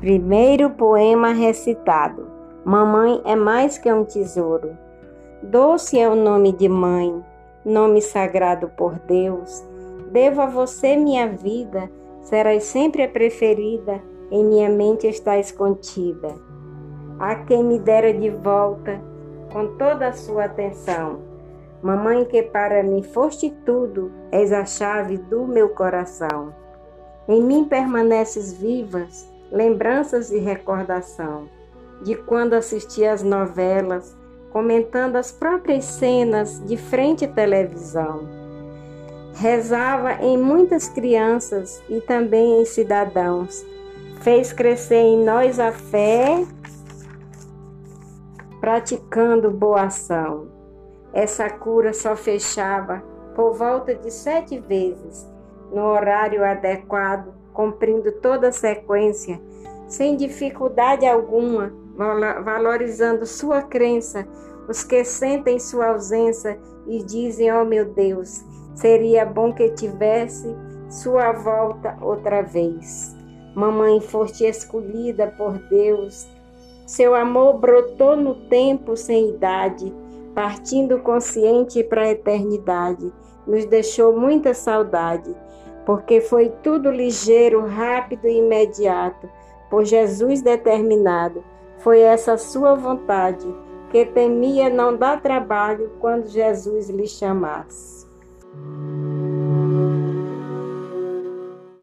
Primeiro poema recitado: Mamãe é mais que um tesouro. Doce é o nome de mãe, nome sagrado por Deus. Devo a você minha vida, serás sempre a preferida, em minha mente estás contida. A quem me dera de volta, com toda a sua atenção. Mamãe, que para mim foste tudo, és a chave do meu coração. Em mim permaneces vivas lembranças e recordação de quando assisti às novelas, comentando as próprias cenas de frente à televisão. Rezava em muitas crianças e também em cidadãos. Fez crescer em nós a fé, praticando boa ação. Essa cura só fechava por volta de sete vezes, no horário adequado cumprindo toda a sequência, sem dificuldade alguma, valorizando sua crença, os que sentem sua ausência e dizem: Oh meu Deus, seria bom que tivesse sua volta outra vez. Mamãe, foste escolhida por Deus. Seu amor brotou no tempo sem idade, partindo consciente para a eternidade. Nos deixou muita saudade porque foi tudo ligeiro, rápido e imediato, por Jesus determinado. Foi essa sua vontade, que temia não dar trabalho quando Jesus lhe chamasse.